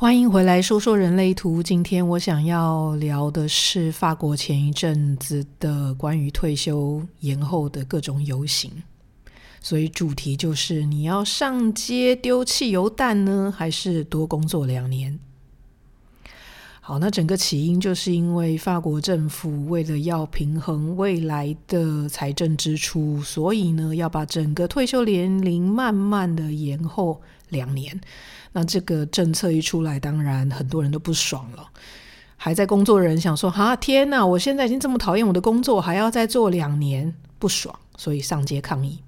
欢迎回来，说说人类图。今天我想要聊的是法国前一阵子的关于退休延后的各种游行，所以主题就是你要上街丢汽油弹呢，还是多工作两年？好，那整个起因就是因为法国政府为了要平衡未来的财政支出，所以呢要把整个退休年龄慢慢的延后两年。那这个政策一出来，当然很多人都不爽了。还在工作的人想说：“哈，天哪！我现在已经这么讨厌我的工作，还要再做两年，不爽。”所以上街抗议。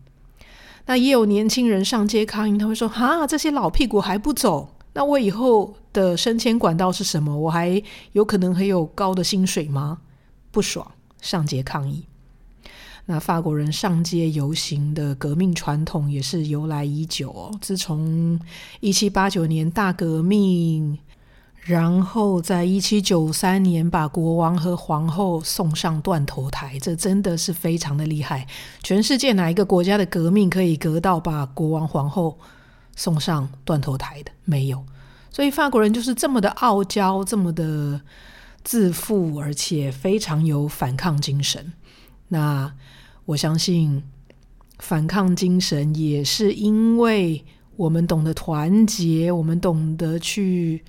那也有年轻人上街抗议，他会说：“哈，这些老屁股还不走，那我以后的升迁管道是什么？我还有可能很有高的薪水吗？”不爽，上街抗议。那法国人上街游行的革命传统也是由来已久哦。自从一七八九年大革命，然后在一七九三年把国王和皇后送上断头台，这真的是非常的厉害。全世界哪一个国家的革命可以革到把国王皇后送上断头台的？没有。所以法国人就是这么的傲娇，这么的自负，而且非常有反抗精神。那我相信反抗精神也是因为我们懂得团结，我们懂得去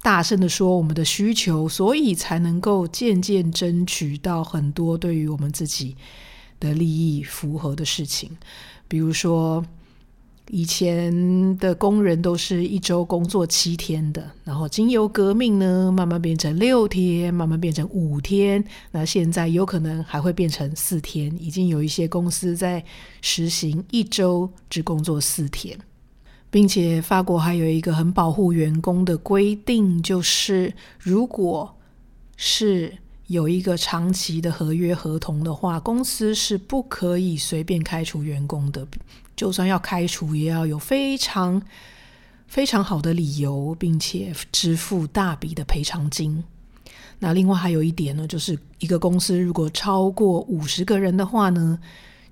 大声的说我们的需求，所以才能够渐渐争取到很多对于我们自己的利益符合的事情，比如说。以前的工人都是一周工作七天的，然后经由革命呢，慢慢变成六天，慢慢变成五天，那现在有可能还会变成四天。已经有一些公司在实行一周只工作四天，并且法国还有一个很保护员工的规定，就是如果是有一个长期的合约合同的话，公司是不可以随便开除员工的。就算要开除，也要有非常非常好的理由，并且支付大笔的赔偿金。那另外还有一点呢，就是一个公司如果超过五十个人的话呢，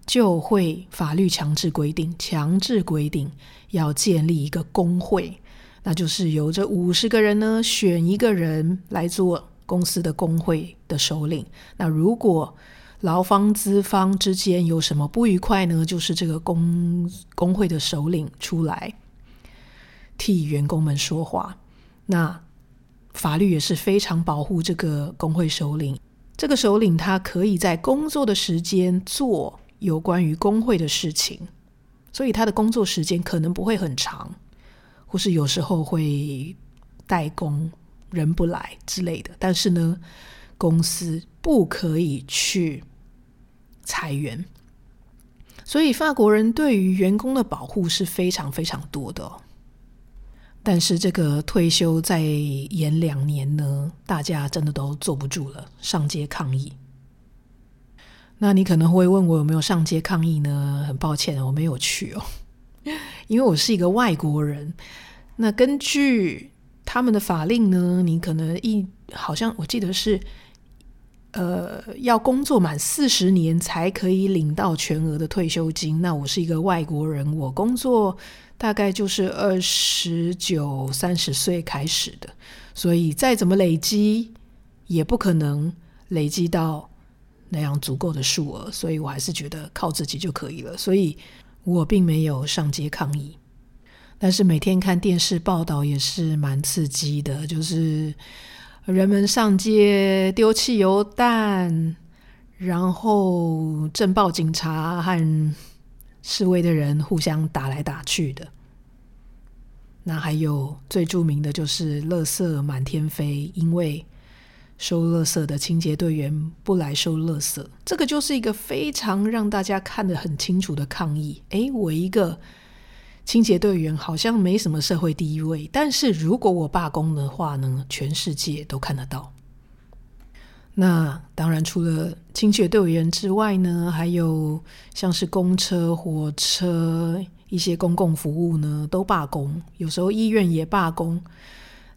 就会法律强制规定，强制规定要建立一个工会，那就是由这五十个人呢选一个人来做公司的工会的首领。那如果劳方资方之间有什么不愉快呢？就是这个工工会的首领出来替员工们说话。那法律也是非常保护这个工会首领。这个首领他可以在工作的时间做有关于工会的事情，所以他的工作时间可能不会很长，或是有时候会代工人不来之类的。但是呢，公司不可以去裁员，所以法国人对于员工的保护是非常非常多的。但是这个退休再延两年呢，大家真的都坐不住了，上街抗议。那你可能会问我有没有上街抗议呢？很抱歉，我没有去哦，因为我是一个外国人。那根据他们的法令呢，你可能一好像我记得是。呃，要工作满四十年才可以领到全额的退休金。那我是一个外国人，我工作大概就是二十九、三十岁开始的，所以再怎么累积，也不可能累积到那样足够的数额。所以我还是觉得靠自己就可以了。所以我并没有上街抗议，但是每天看电视报道也是蛮刺激的，就是。人们上街丢汽油弹，然后镇暴警察和示威的人互相打来打去的。那还有最著名的就是垃圾满天飞，因为收垃圾的清洁队员不来收垃圾，这个就是一个非常让大家看得很清楚的抗议。诶，我一个。清洁队员好像没什么社会地位，但是如果我罢工的话呢，全世界都看得到。那当然，除了清洁队员之外呢，还有像是公车、火车一些公共服务呢，都罢工。有时候医院也罢工。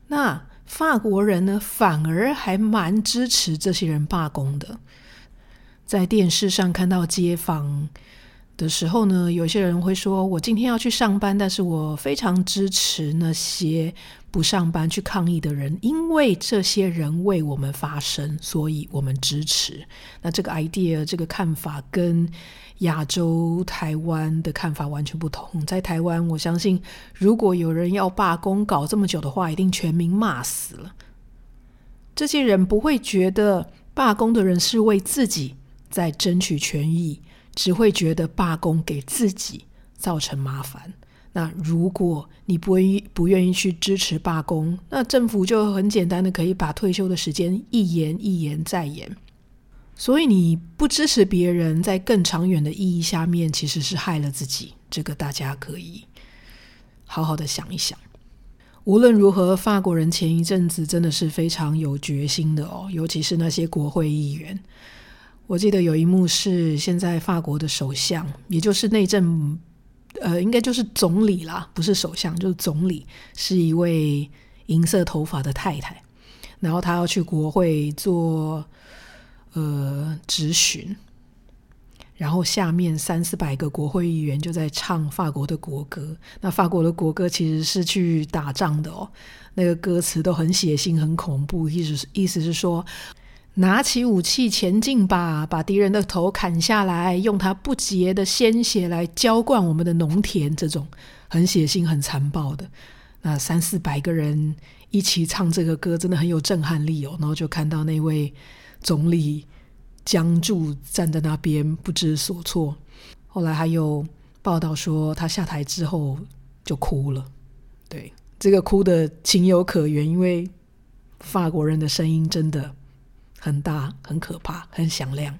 那法国人呢，反而还蛮支持这些人罢工的，在电视上看到街坊的时候呢，有些人会说：“我今天要去上班，但是我非常支持那些不上班去抗议的人，因为这些人为我们发声，所以我们支持。那这个 idea，这个看法跟亚洲台湾的看法完全不同。在台湾，我相信如果有人要罢工搞这么久的话，一定全民骂死了。这些人不会觉得罢工的人是为自己在争取权益，只会觉得罢工给自己造成麻烦。那如果你不愿意不愿意去支持罢工，那政府就很简单的可以把退休的时间一延一延再延。所以你不支持别人，在更长远的意义下面，其实是害了自己。这个大家可以好好的想一想。无论如何，法国人前一阵子真的是非常有决心的哦，尤其是那些国会议员。我记得有一幕是现在法国的首相，也就是内政。呃，应该就是总理啦，不是首相，就是总理，是一位银色头发的太太。然后他要去国会做呃质询，然后下面三四百个国会议员就在唱法国的国歌。那法国的国歌其实是去打仗的哦，那个歌词都很血腥、很恐怖，意思是意思是说。拿起武器前进吧，把敌人的头砍下来，用他不洁的鲜血来浇灌我们的农田。这种很血腥、很残暴的，那三四百个人一起唱这个歌，真的很有震撼力哦。然后就看到那位总理僵住站在那边，不知所措。后来还有报道说，他下台之后就哭了。对，这个哭的情有可原，因为法国人的声音真的。很大，很可怕，很响亮。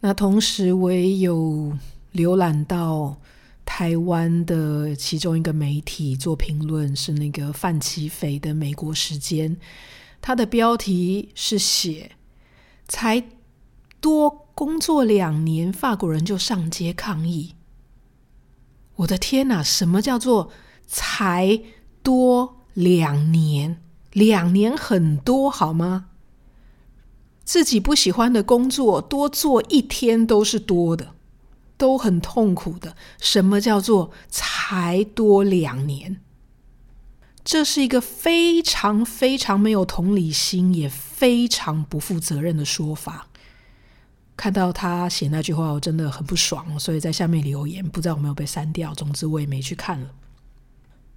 那同时，我也有浏览到台湾的其中一个媒体做评论，是那个范琪斐的《美国时间》，它的标题是写“才多工作两年，法国人就上街抗议”。我的天哪，什么叫做“才多两年”？两年很多好吗？自己不喜欢的工作，多做一天都是多的，都很痛苦的。什么叫做才多两年？这是一个非常非常没有同理心，也非常不负责任的说法。看到他写那句话，我真的很不爽，所以在下面留言，不知道有没有被删掉。总之，我也没去看了。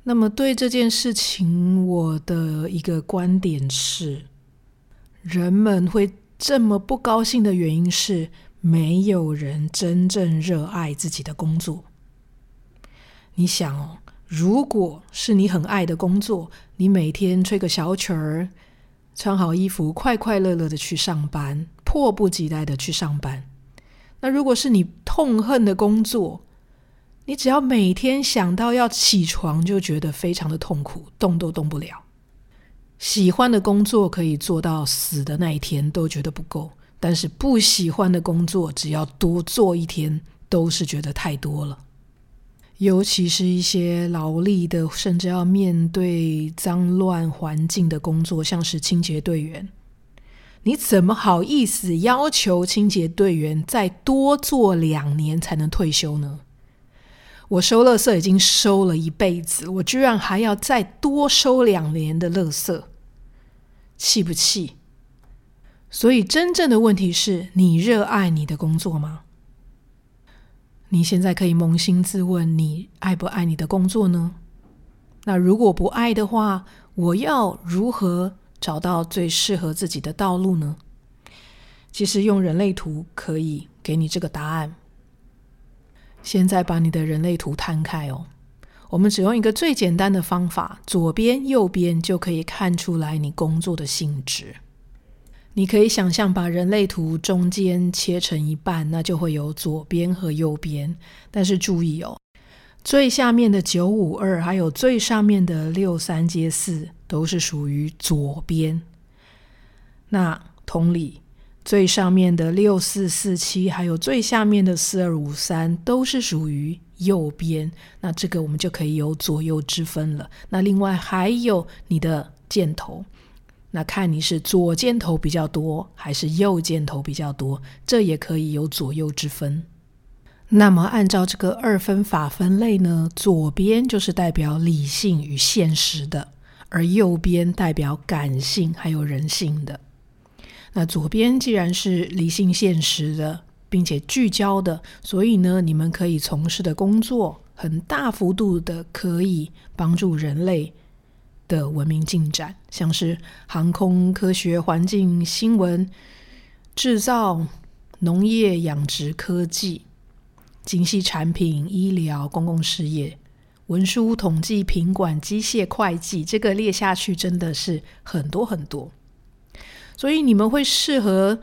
那么，对这件事情，我的一个观点是。人们会这么不高兴的原因是，没有人真正热爱自己的工作。你想哦，如果是你很爱的工作，你每天吹个小曲儿，穿好衣服，快快乐乐的去上班，迫不及待的去上班。那如果是你痛恨的工作，你只要每天想到要起床，就觉得非常的痛苦，动都动不了。喜欢的工作可以做到死的那一天都觉得不够，但是不喜欢的工作只要多做一天都是觉得太多了。尤其是一些劳力的，甚至要面对脏乱环境的工作，像是清洁队员，你怎么好意思要求清洁队员再多做两年才能退休呢？我收垃圾已经收了一辈子，我居然还要再多收两年的垃圾，气不气？所以真正的问题是你热爱你的工作吗？你现在可以扪心自问，你爱不爱你的工作呢？那如果不爱的话，我要如何找到最适合自己的道路呢？其实用人类图可以给你这个答案。现在把你的人类图摊开哦，我们只用一个最简单的方法，左边、右边就可以看出来你工作的性质。你可以想象把人类图中间切成一半，那就会有左边和右边。但是注意哦，最下面的九五二，还有最上面的六三阶四，都是属于左边。那同理。最上面的六四四七，还有最下面的四二五三，都是属于右边。那这个我们就可以有左右之分了。那另外还有你的箭头，那看你是左箭头比较多，还是右箭头比较多，这也可以有左右之分。那么按照这个二分法分类呢，左边就是代表理性与现实的，而右边代表感性还有人性的。那左边既然是理性现实的，并且聚焦的，所以呢，你们可以从事的工作很大幅度的可以帮助人类的文明进展，像是航空、科学、环境、新闻、制造、农业、养殖、科技、精细产品、医疗、公共事业、文书、统计、品管、机械、会计，这个列下去真的是很多很多。所以你们会适合，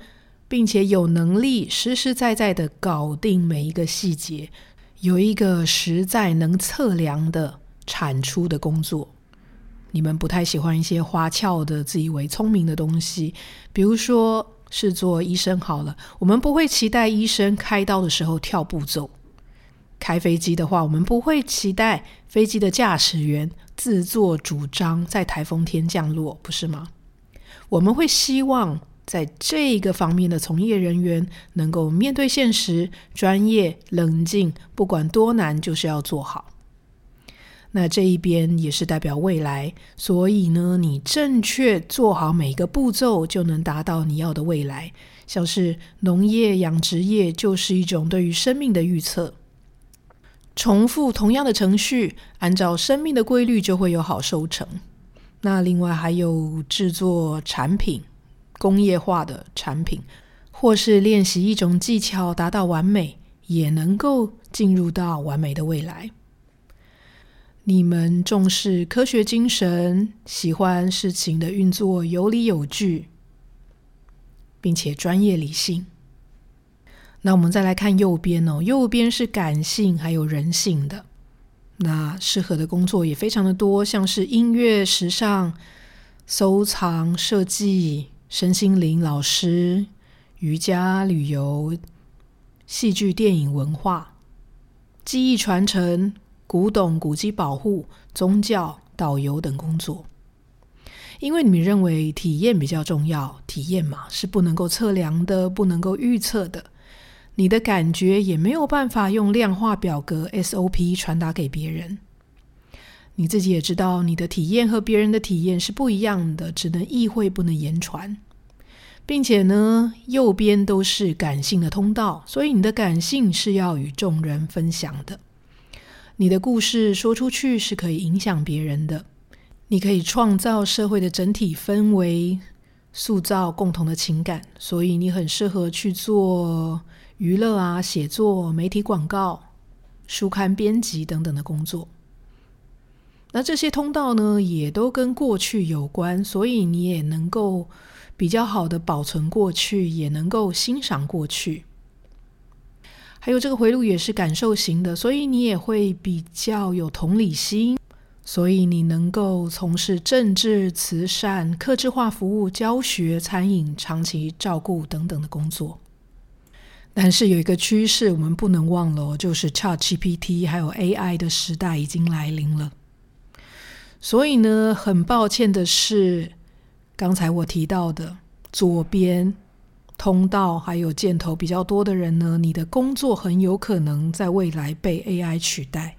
并且有能力实实在在的搞定每一个细节，有一个实在能测量的产出的工作。你们不太喜欢一些花俏的、自以为聪明的东西，比如说是做医生好了，我们不会期待医生开刀的时候跳步骤；开飞机的话，我们不会期待飞机的驾驶员自作主张在台风天降落，不是吗？我们会希望在这个方面的从业人员能够面对现实、专业、冷静，不管多难，就是要做好。那这一边也是代表未来，所以呢，你正确做好每个步骤，就能达到你要的未来。像是农业、养殖业，就是一种对于生命的预测。重复同样的程序，按照生命的规律，就会有好收成。那另外还有制作产品、工业化的产品，或是练习一种技巧达到完美，也能够进入到完美的未来。你们重视科学精神，喜欢事情的运作有理有据，并且专业理性。那我们再来看右边哦，右边是感性还有人性的。那适合的工作也非常的多，像是音乐、时尚、收藏、设计、身心灵老师、瑜伽、旅游、戏剧、电影、文化、记忆传承、古董、古迹保护、宗教、导游等工作。因为你们认为体验比较重要，体验嘛，是不能够测量的，不能够预测的。你的感觉也没有办法用量化表格 SOP 传达给别人。你自己也知道，你的体验和别人的体验是不一样的，只能意会，不能言传。并且呢，右边都是感性的通道，所以你的感性是要与众人分享的。你的故事说出去是可以影响别人的，你可以创造社会的整体氛围，塑造共同的情感，所以你很适合去做。娱乐啊，写作、媒体广告、书刊编辑等等的工作，那这些通道呢，也都跟过去有关，所以你也能够比较好的保存过去，也能够欣赏过去。还有这个回路也是感受型的，所以你也会比较有同理心，所以你能够从事政治、慈善、客制化服务、教学、餐饮、长期照顾等等的工作。但是有一个趋势，我们不能忘了，就是 ChatGPT 还有 AI 的时代已经来临了。所以呢，很抱歉的是，刚才我提到的左边通道还有箭头比较多的人呢，你的工作很有可能在未来被 AI 取代。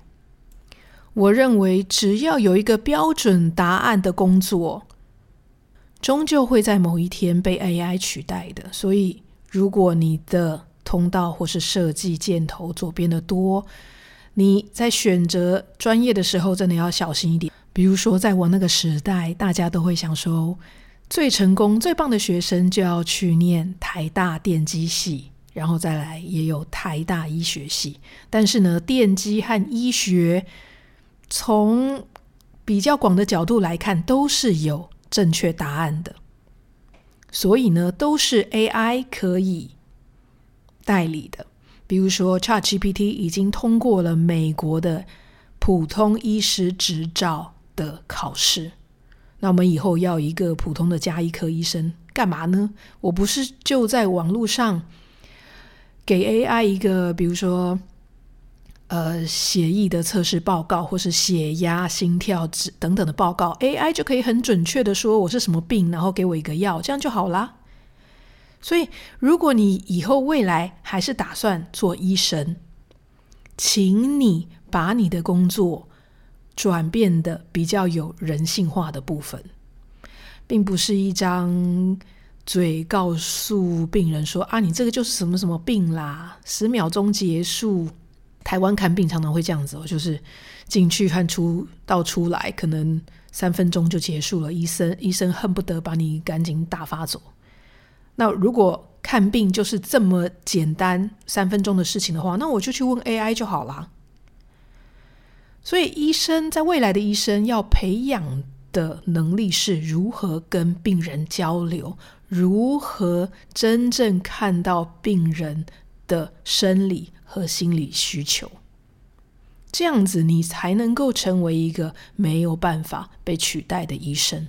我认为，只要有一个标准答案的工作，终究会在某一天被 AI 取代的。所以，如果你的通道或是设计箭头左边的多，你在选择专业的时候真的要小心一点。比如说，在我那个时代，大家都会想说，最成功、最棒的学生就要去念台大电机系，然后再来也有台大医学系。但是呢，电机和医学从比较广的角度来看，都是有正确答案的，所以呢，都是 AI 可以。代理的，比如说 ChatGPT 已经通过了美国的普通医师执照的考试，那我们以后要一个普通的家医科医生干嘛呢？我不是就在网络上给 AI 一个，比如说呃血液的测试报告，或是血压、心跳值等等的报告，AI 就可以很准确的说我是什么病，然后给我一个药，这样就好啦。所以，如果你以后未来还是打算做医生，请你把你的工作转变的比较有人性化的部分，并不是一张嘴告诉病人说啊，你这个就是什么什么病啦，十秒钟结束。台湾看病常常会这样子哦，就是进去和出到出来，可能三分钟就结束了。医生医生恨不得把你赶紧打发走。那如果看病就是这么简单，三分钟的事情的话，那我就去问 AI 就好啦。所以，医生在未来的医生要培养的能力是如何跟病人交流，如何真正看到病人的生理和心理需求，这样子你才能够成为一个没有办法被取代的医生。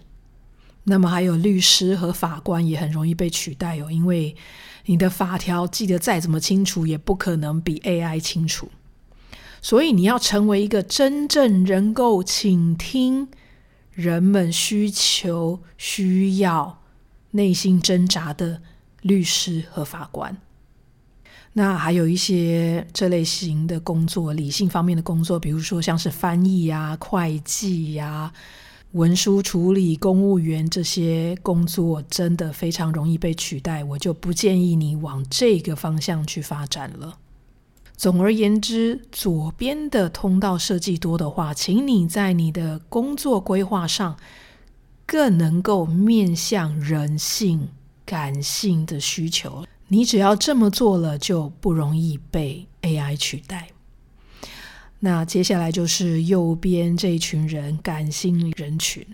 那么，还有律师和法官也很容易被取代哦，因为你的法条记得再怎么清楚，也不可能比 AI 清楚。所以，你要成为一个真正能够倾听人们需求、需要、内心挣扎的律师和法官。那还有一些这类型的工作，理性方面的工作，比如说像是翻译呀、会计呀、文书处理、公务员这些工作，真的非常容易被取代。我就不建议你往这个方向去发展了。总而言之，左边的通道设计多的话，请你在你的工作规划上更能够面向人性、感性的需求。你只要这么做了，就不容易被 AI 取代。那接下来就是右边这一群人，感性人群。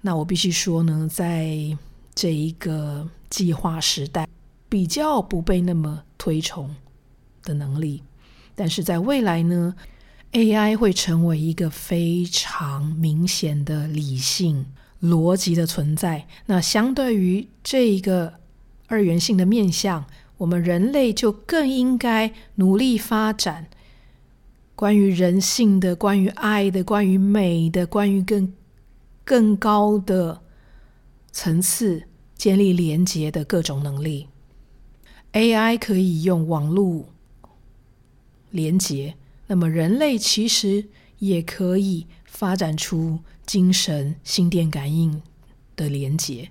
那我必须说呢，在这一个计划时代，比较不被那么推崇的能力，但是在未来呢，AI 会成为一个非常明显的理性逻辑的存在。那相对于这一个二元性的面向，我们人类就更应该努力发展关于人性的、关于爱的、关于美的、关于更更高的层次建立连结的各种能力。AI 可以用网络连接，那么人类其实也可以发展出精神心电感应的连接，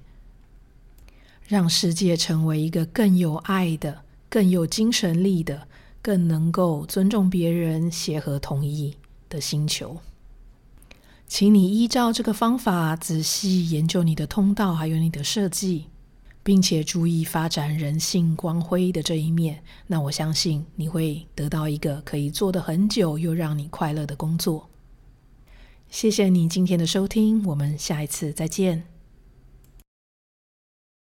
让世界成为一个更有爱的、更有精神力的、更能够尊重别人、协和同意的星球。请你依照这个方法仔细研究你的通道，还有你的设计。并且注意发展人性光辉的这一面，那我相信你会得到一个可以做的很久又让你快乐的工作。谢谢你今天的收听，我们下一次再见。